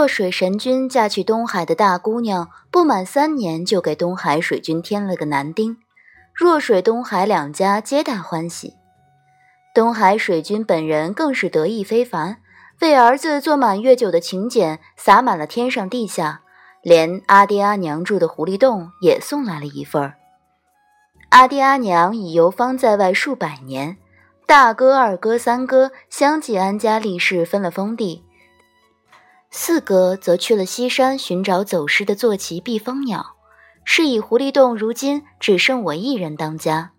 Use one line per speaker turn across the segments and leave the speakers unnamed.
若水神君嫁去东海的大姑娘，不满三年就给东海水君添了个男丁。若水、东海两家皆大欢喜。东海水君本人更是得意非凡，为儿子做满月酒的请柬撒满了天上地下，连阿爹阿娘住的狐狸洞也送来了一份儿。阿爹阿娘已游方在外数百年，大哥、二哥、三哥相继安家立室，分了封地。四哥则去了西山寻找走失的坐骑避风鸟，是以狐狸洞如今只剩我一人当家。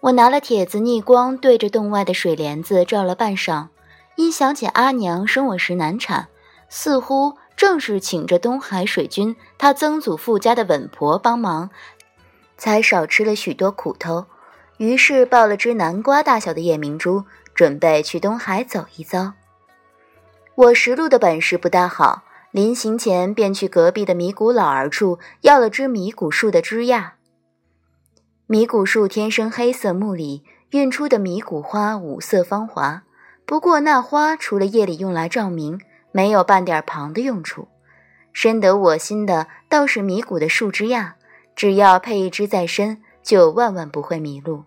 我拿了帖子逆光对着洞外的水帘子照了半晌，因想起阿娘生我时难产，似乎正是请着东海水君他曾祖父家的稳婆帮忙，才少吃了许多苦头。于是抱了只南瓜大小的夜明珠，准备去东海走一遭。我识路的本事不大好，临行前便去隔壁的米谷老儿处要了支米谷树的枝桠。米谷树天生黑色木里运出的米谷花五色芳华，不过那花除了夜里用来照明，没有半点旁的用处。深得我心的倒是米谷的树枝桠，只要配一支在身，就万万不会迷路。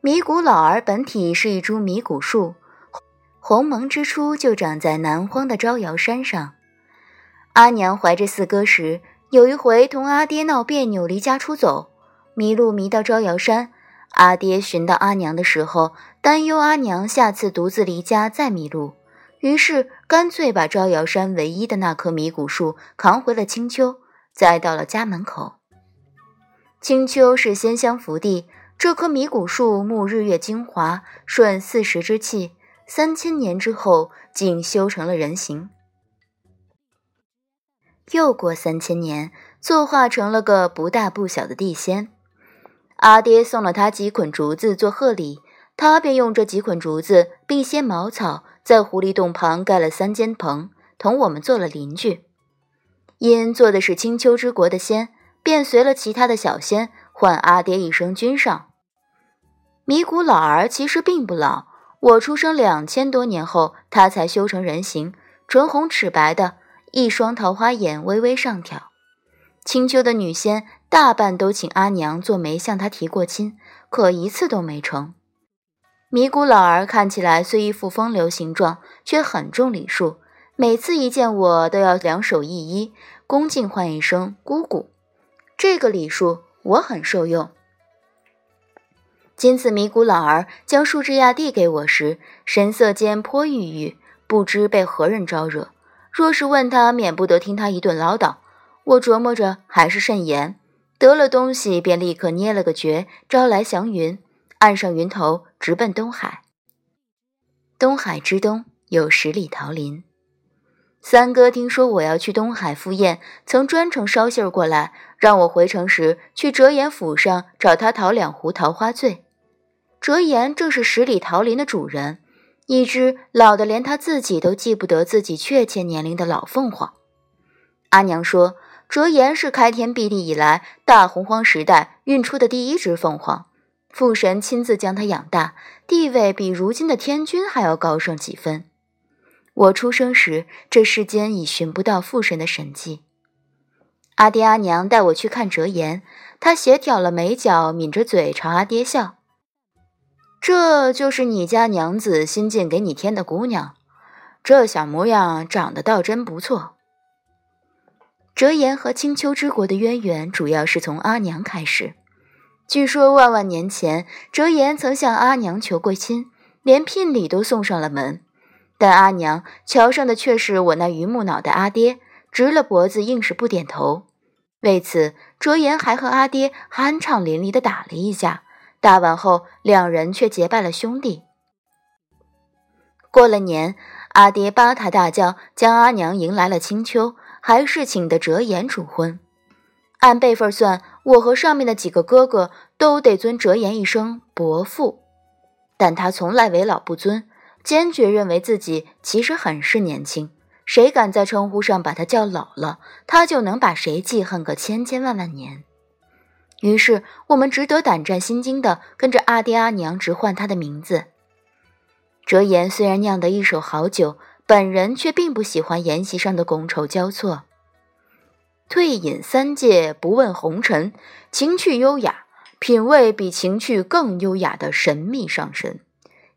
米谷老儿本体是一株米谷树。鸿蒙之初就长在南荒的招摇山上。阿娘怀着四哥时，有一回同阿爹闹别扭，离家出走，迷路迷到招摇山。阿爹寻到阿娘的时候，担忧阿娘下次独自离家再迷路，于是干脆把招摇山唯一的那棵迷谷树扛回了青丘，栽到了家门口。青丘是仙乡福地，这棵迷谷树沐日月精华，顺四时之气。三千年之后，竟修成了人形。又过三千年，作化成了个不大不小的地仙。阿爹送了他几捆竹子做贺礼，他便用这几捆竹子并些茅草，在狐狸洞旁盖了三间棚，同我们做了邻居。因做的是青丘之国的仙，便随了其他的小仙，唤阿爹一声君上。米谷老儿其实并不老。我出生两千多年后，他才修成人形，唇红齿白的，一双桃花眼微微上挑。青丘的女仙大半都请阿娘做媒向他提过亲，可一次都没成。米谷老儿看起来虽一副风流形状，却很重礼数，每次一见我都要两手一揖，恭敬唤一声姑姑。这个礼数我很受用。今次米谷老儿将树枝桠递给我时，神色间颇郁郁，不知被何人招惹。若是问他，免不得听他一顿唠叨。我琢磨着还是慎言，得了东西便立刻捏了个诀，招来祥云，按上云头，直奔东海。东海之东有十里桃林。三哥听说我要去东海赴宴，曾专程捎信儿过来，让我回城时去折颜府上找他讨两壶桃花醉。折颜正是十里桃林的主人，一只老的连他自己都记不得自己确切年龄的老凤凰。阿娘说，折颜是开天辟地以来大洪荒时代运出的第一只凤凰，父神亲自将它养大，地位比如今的天君还要高上几分。我出生时，这世间已寻不到父神的神迹。阿爹阿娘带我去看折颜，他斜挑了眉角，抿着嘴朝阿爹笑。这就是你家娘子新进给你添的姑娘，这小模样长得倒真不错。折颜和青丘之国的渊源主要是从阿娘开始。据说万万年前，折颜曾向阿娘求过亲，连聘礼都送上了门，但阿娘瞧上的却是我那榆木脑袋阿爹，直了脖子硬是不点头。为此，折颜还和阿爹酣畅淋漓地打了一架。大晚后，两人却结拜了兄弟。过了年，阿爹八抬大轿将阿娘迎来了青丘，还是请的折颜主婚。按辈分算，我和上面的几个哥哥都得尊折颜一声伯父，但他从来为老不尊，坚决认为自己其实很是年轻。谁敢在称呼上把他叫老了，他就能把谁记恨个千千万万年。于是我们只得胆战心惊地跟着阿爹阿娘直唤他的名字。折颜虽然酿得一手好酒，本人却并不喜欢筵席上的觥筹交错。退隐三界，不问红尘，情趣优雅，品味比情趣更优雅的神秘上神，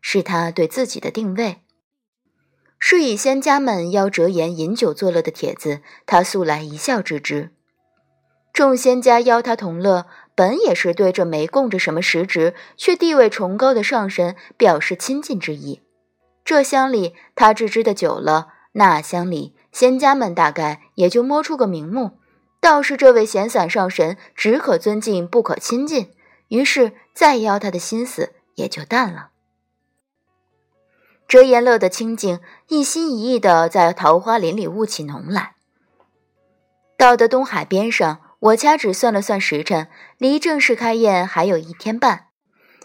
是他对自己的定位。是以仙家们邀折颜饮酒作乐的帖子，他素来一笑置之。众仙家邀他同乐，本也是对这没供着什么实质却地位崇高的上神表示亲近之意。这乡里他置之的久了，那乡里仙家们大概也就摸出个名目，倒是这位闲散上神只可尊敬不可亲近，于是再邀他的心思也就淡了。折颜乐得清静，一心一意的在桃花林里务起农来。到的东海边上，我掐指算了算时辰，离正式开宴还有一天半。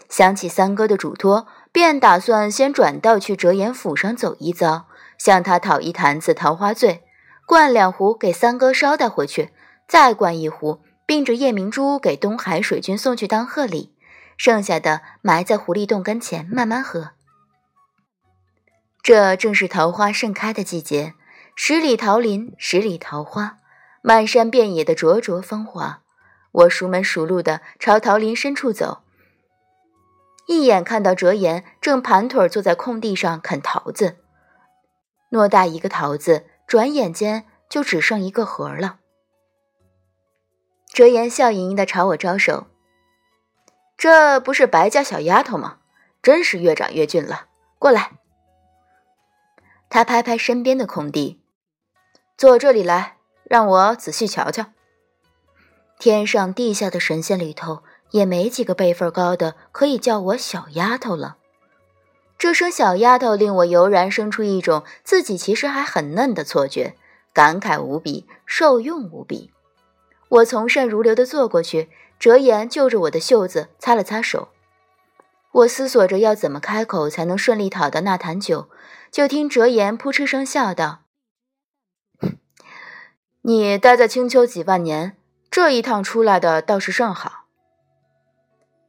想起三哥的嘱托，便打算先转道去折颜府上走一遭，向他讨一坛子桃花醉，灌两壶给三哥捎带回去，再灌一壶，并着夜明珠给东海水君送去当贺礼，剩下的埋在狐狸洞跟前慢慢喝。这正是桃花盛开的季节，十里桃林，十里桃花，漫山遍野的灼灼风华。我熟门熟路的朝桃林深处走，一眼看到哲言正盘腿坐在空地上啃桃子，偌大一个桃子，转眼间就只剩一个核了。哲言笑盈盈的朝我招手：“这不是白家小丫头吗？真是越长越俊了，过来。”他拍拍身边的空地，坐这里来，让我仔细瞧瞧。天上地下的神仙里头，也没几个辈分高的可以叫我小丫头了。这声小丫头令我油然生出一种自己其实还很嫩的错觉，感慨无比，受用无比。我从善如流的坐过去，折颜就着我的袖子擦了擦手。我思索着要怎么开口才能顺利讨到那坛酒。就听折颜扑哧声笑道：“你待在青丘几万年，这一趟出来的倒是甚好。”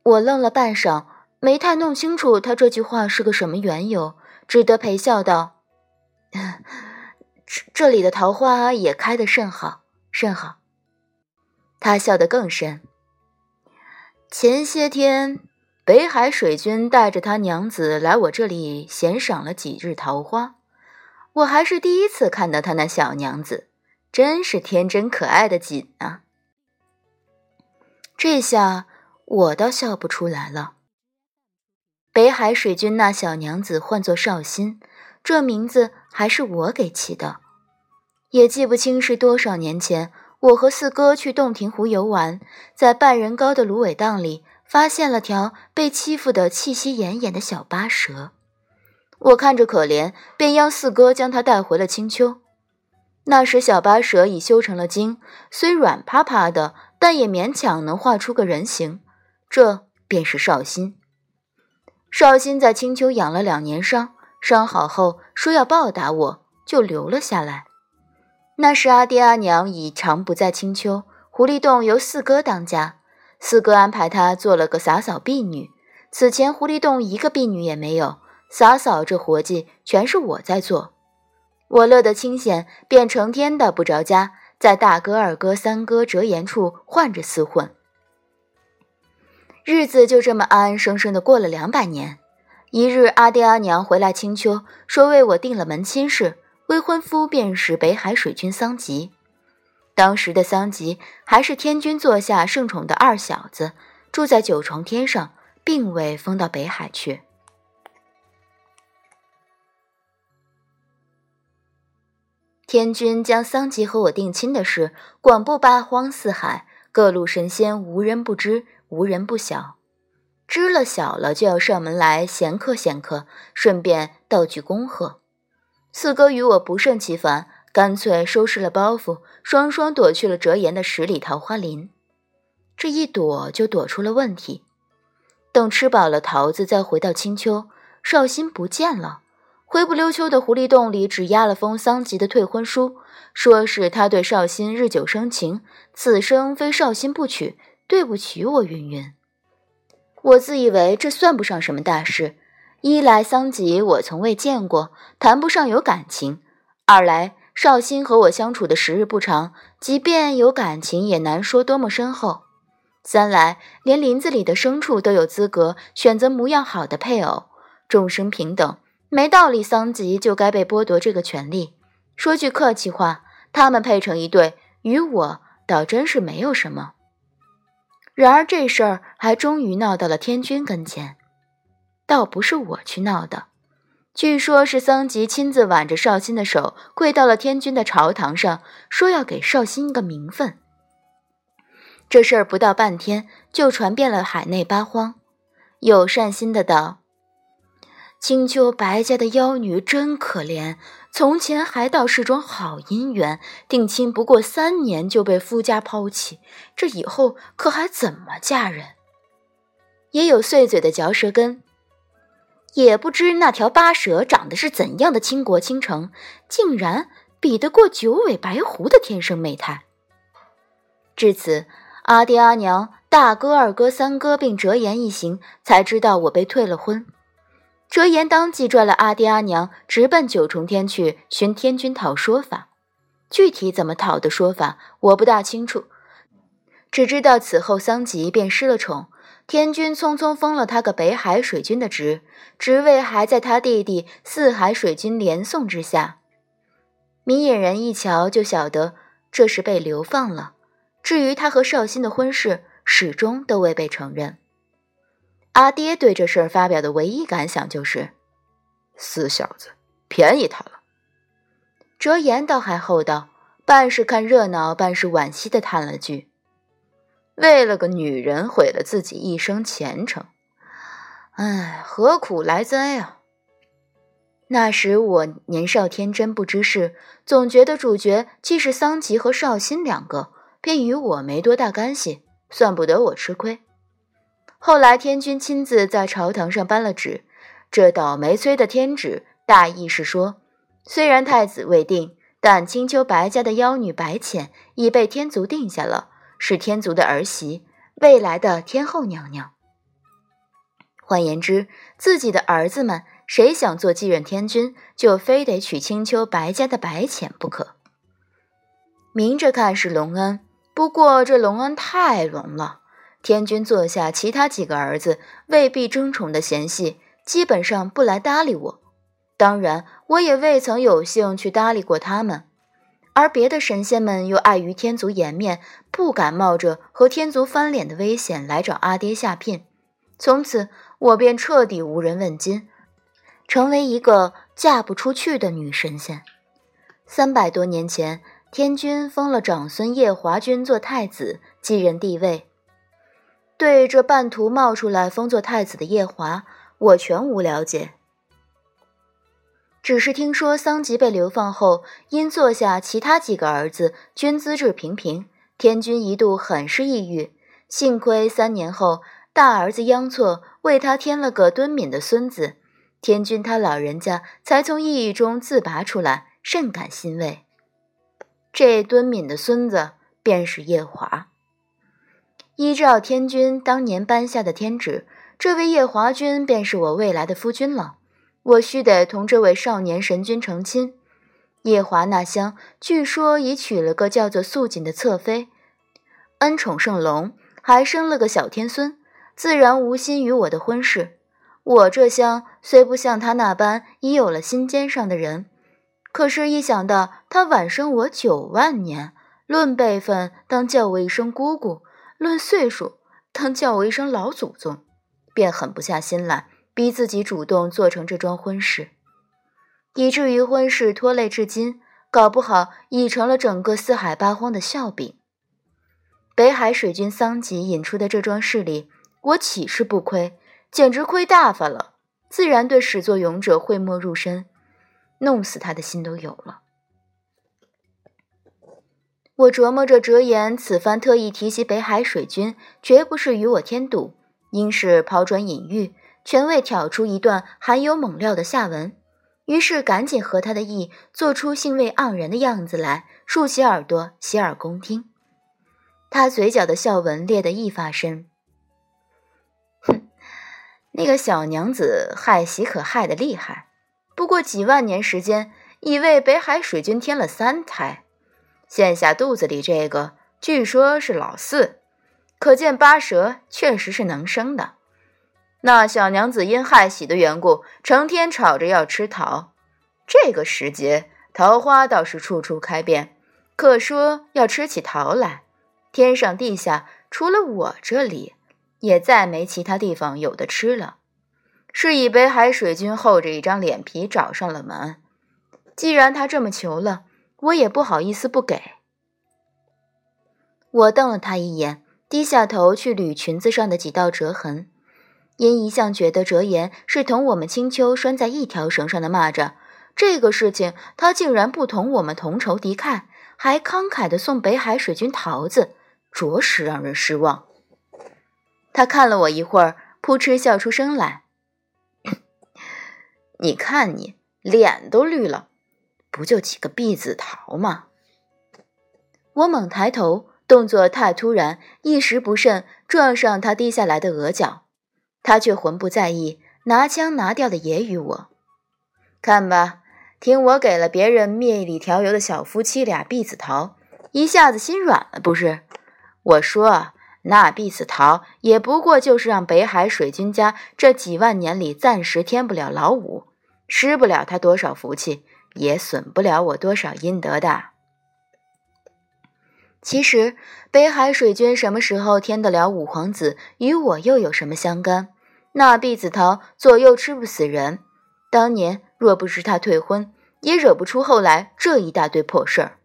我愣了半晌，没太弄清楚他这句话是个什么缘由，只得陪笑道：“ 这这里的桃花也开得甚好，甚好。”他笑得更深。前些天。北海水君带着他娘子来我这里闲赏了几日桃花，我还是第一次看到他那小娘子，真是天真可爱的紧啊！这下我倒笑不出来了。北海水君那小娘子唤作绍兴，这名字还是我给起的，也记不清是多少年前，我和四哥去洞庭湖游玩，在半人高的芦苇荡里。发现了条被欺负的气息奄奄的小巴蛇，我看着可怜，便央四哥将它带回了青丘。那时小巴蛇已修成了精，虽软趴趴的，但也勉强能画出个人形。这便是绍兴。绍兴在青丘养了两年伤，伤好后说要报答我，就留了下来。那时阿爹阿娘已常不在青丘，狐狸洞由四哥当家。四哥安排他做了个洒扫婢女，此前狐狸洞一个婢女也没有，洒扫这活计全是我在做。我乐得清闲，便成天的不着家，在大哥、二哥、三哥折颜处换着厮混。日子就这么安安生生的过了两百年。一日，阿爹阿娘回来青丘，说为我定了门亲事，未婚夫便是北海水君桑吉。当时的桑吉还是天君座下圣宠的二小子，住在九重天上，并未封到北海去。天君将桑吉和我定亲的事广布八荒四海，各路神仙无人不知，无人不晓。知了晓了，就要上门来闲客闲客，顺便道句恭贺。四哥与我不胜其烦。干脆收拾了包袱，双双躲去了折颜的十里桃花林。这一躲就躲出了问题。等吃饱了桃子，再回到青丘，绍兴不见了。灰不溜秋的狐狸洞里只压了封桑吉的退婚书，说是他对绍兴日久生情，此生非绍兴不娶，对不起我云云。我自以为这算不上什么大事，一来桑吉我从未见过，谈不上有感情；二来绍兴和我相处的时日不长，即便有感情，也难说多么深厚；三来连林子里的牲畜都有资格选择模样好的配偶，众生平等，没道理桑吉就该被剥夺这个权利。说句客气话，他们配成一对，与我倒真是没有什么。然而这事儿还终于闹到了天君跟前。倒不是我去闹的，据说是桑吉亲自挽着绍兴的手，跪到了天君的朝堂上，说要给绍兴一个名分。这事儿不到半天就传遍了海内八荒。有善心的道：“青丘白家的妖女真可怜，从前还道是桩好姻缘，定亲不过三年就被夫家抛弃，这以后可还怎么嫁人？”也有碎嘴的嚼舌根。也不知那条八蛇长得是怎样的倾国倾城，竟然比得过九尾白狐的天生媚态。至此，阿爹阿娘、大哥、二哥、三哥并折颜一行才知道我被退了婚。折颜当即拽了阿爹阿娘，直奔九重天去寻天君讨说法。具体怎么讨的说法，我不大清楚，只知道此后桑吉便失了宠。天君匆匆封了他个北海水君的职，职位还在他弟弟四海水君连宋之下。明眼人一瞧就晓得这是被流放了。至于他和绍兴的婚事，始终都未被承认。阿爹对这事儿发表的唯一感想就是：“
死小子，便宜他了。”
哲言倒还厚道，半是看热闹，半是惋惜的叹了句。
为了个女人毁了自己一生前程，哎，何苦来哉啊！
那时我年少天真，不知事，总觉得主角既是桑吉和绍兴两个，便与我没多大干系，算不得我吃亏。后来天君亲自在朝堂上颁了旨，这倒霉催的天旨，大意是说，虽然太子未定，但青丘白家的妖女白浅已被天族定下了。是天族的儿媳，未来的天后娘娘。换言之，自己的儿子们谁想做继任天君，就非得娶青丘白家的白浅不可。明着看是隆恩，不过这隆恩太隆了。天君坐下，其他几个儿子未必争宠的嫌隙，基本上不来搭理我。当然，我也未曾有幸去搭理过他们。而别的神仙们又碍于天族颜面，不敢冒着和天族翻脸的危险来找阿爹下聘。从此，我便彻底无人问津，成为一个嫁不出去的女神仙。三百多年前，天君封了长孙夜华君做太子，继任帝位。对这半途冒出来封做太子的夜华，我全无了解。只是听说桑吉被流放后，因坐下其他几个儿子均资质平平，天君一度很是抑郁。幸亏三年后，大儿子央错为他添了个敦敏的孙子，天君他老人家才从抑郁中自拔出来，甚感欣慰。这敦敏的孙子便是夜华。依照天君当年颁下的天旨，这位夜华君便是我未来的夫君了。我须得同这位少年神君成亲。夜华那厢据说已娶了个叫做素锦的侧妃，恩宠甚隆，还生了个小天孙，自然无心于我的婚事。我这厢虽不像他那般已有了心尖上的人，可是，一想到他晚生我九万年，论辈分当叫我一声姑姑，论岁数当叫我一声老祖宗，便狠不下心来。逼自己主动做成这桩婚事，以至于婚事拖累至今，搞不好已成了整个四海八荒的笑柄。北海水军桑吉引出的这桩事里，我岂是不亏？简直亏大发了！自然对始作俑者讳莫如深，弄死他的心都有了。我琢磨着，折言此番特意提及北海水军，绝不是与我添堵，应是抛砖引玉。全为挑出一段含有猛料的下文，于是赶紧合他的意，做出兴味盎然的样子来，竖起耳朵洗耳恭听。他嘴角的笑纹裂得一发深。哼，
那个小娘子害喜可害得厉害，不过几万年时间，已为北海水君添了三胎。现下肚子里这个，据说是老四，可见八蛇确实是能生的。那小娘子因害喜的缘故，成天吵着要吃桃。这个时节，桃花倒是处处开遍，可说要吃起桃来，天上地下，除了我这里。也再没其他地方有的吃了，是以北海水君厚着一张脸皮找上了门。既然他这么求了，我也不好意思不给。我瞪了他一眼，低下头去捋裙子上的几道折痕。因一向觉得折颜是同我们青丘拴在一条绳上的蚂蚱，这个事情他竟然不同我们同仇敌忾，还慷慨地送北海水君桃子，着实让人失望。他看了我一会儿，扑哧笑出声来。你看你脸都绿了，不就几个碧紫桃吗？我猛抬头，动作太突然，一时不慎撞上他低下来的额角。他却浑不在意，拿腔拿调的揶揄我：“看吧，听我给了别人蜜里调油的小夫妻俩碧紫桃，一下子心软了不是？我说。”那碧紫桃也不过就是让北海水君家这几万年里暂时添不了老五，失不了他多少福气，也损不了我多少阴德的。其实北海水君什么时候添得了五皇子，与我又有什么相干？那毕子桃左右吃不死人，当年若不是他退婚，也惹不出后来这一大堆破事儿。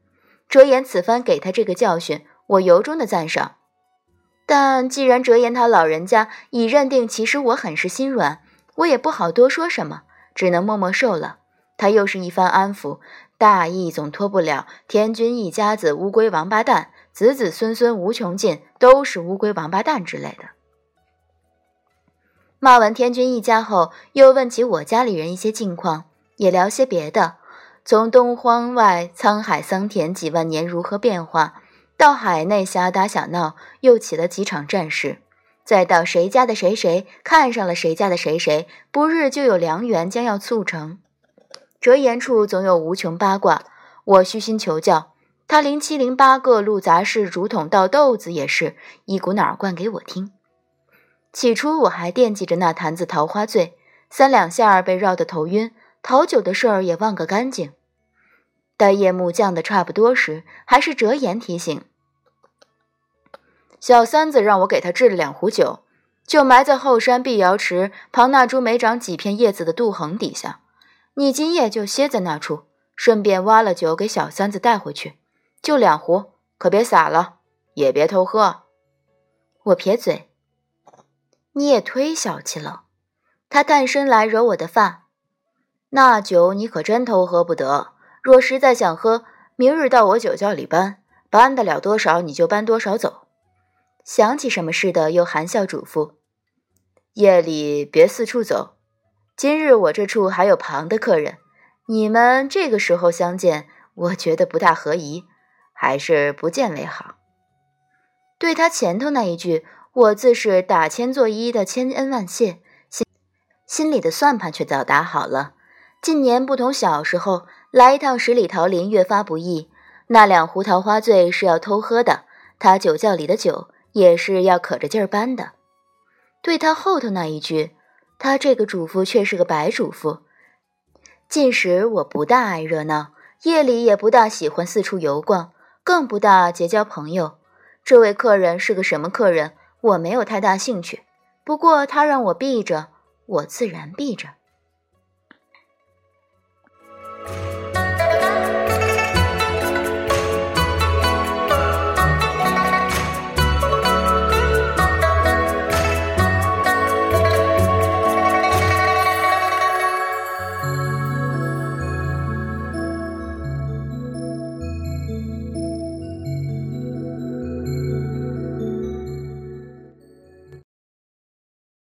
折颜此番给他这个教训，我由衷的赞赏。但既然折颜他老人家已认定，其实我很是心软，我也不好多说什么，只能默默受了。他又是一番安抚，大意总脱不了天君一家子乌龟王八蛋，子子孙孙无穷尽，都是乌龟王八蛋之类的。骂完天君一家后，又问起我家里人一些近况，也聊些别的，从东荒外沧海桑田几万年如何变化。到海内小打小闹，又起了几场战事，再到谁家的谁谁看上了谁家的谁谁，不日就有良缘将要促成。折言处总有无穷八卦，我虚心求教，他零七零八个路杂事，竹筒倒豆子也是一股脑灌给我听。起初我还惦记着那坛子桃花醉，三两下儿被绕得头晕，讨酒的事儿也忘个干净。待夜幕降得差不多时，还是折颜提醒小三子让我给他制了两壶酒，就埋在后山碧瑶池旁那株没长几片叶子的杜衡底下。你今夜就歇在那处，顺便挖了酒给小三子带回去，就两壶，可别洒了，也别偷喝。我撇嘴，你也忒小气了。他探身来揉我的发，那酒你可真偷喝不得。若实在想喝，明日到我酒窖里搬，搬得了多少你就搬多少走。想起什么似的，又含笑嘱咐：夜里别四处走。今日我这处还有旁的客人，你们这个时候相见，我觉得不大合宜，还是不见为好。对他前头那一句，我自是打千作揖的千恩万谢，心心里的算盘却早打好了。近年不同小时候。来一趟十里桃林越发不易，那两壶桃花醉是要偷喝的，他酒窖里的酒也是要可着劲儿搬的。对他后头那一句，他这个主妇却是个白主妇，进食我不大爱热闹，夜里也不大喜欢四处游逛，更不大结交朋友。这位客人是个什么客人？我没有太大兴趣，不过他让我避着，我自然避着。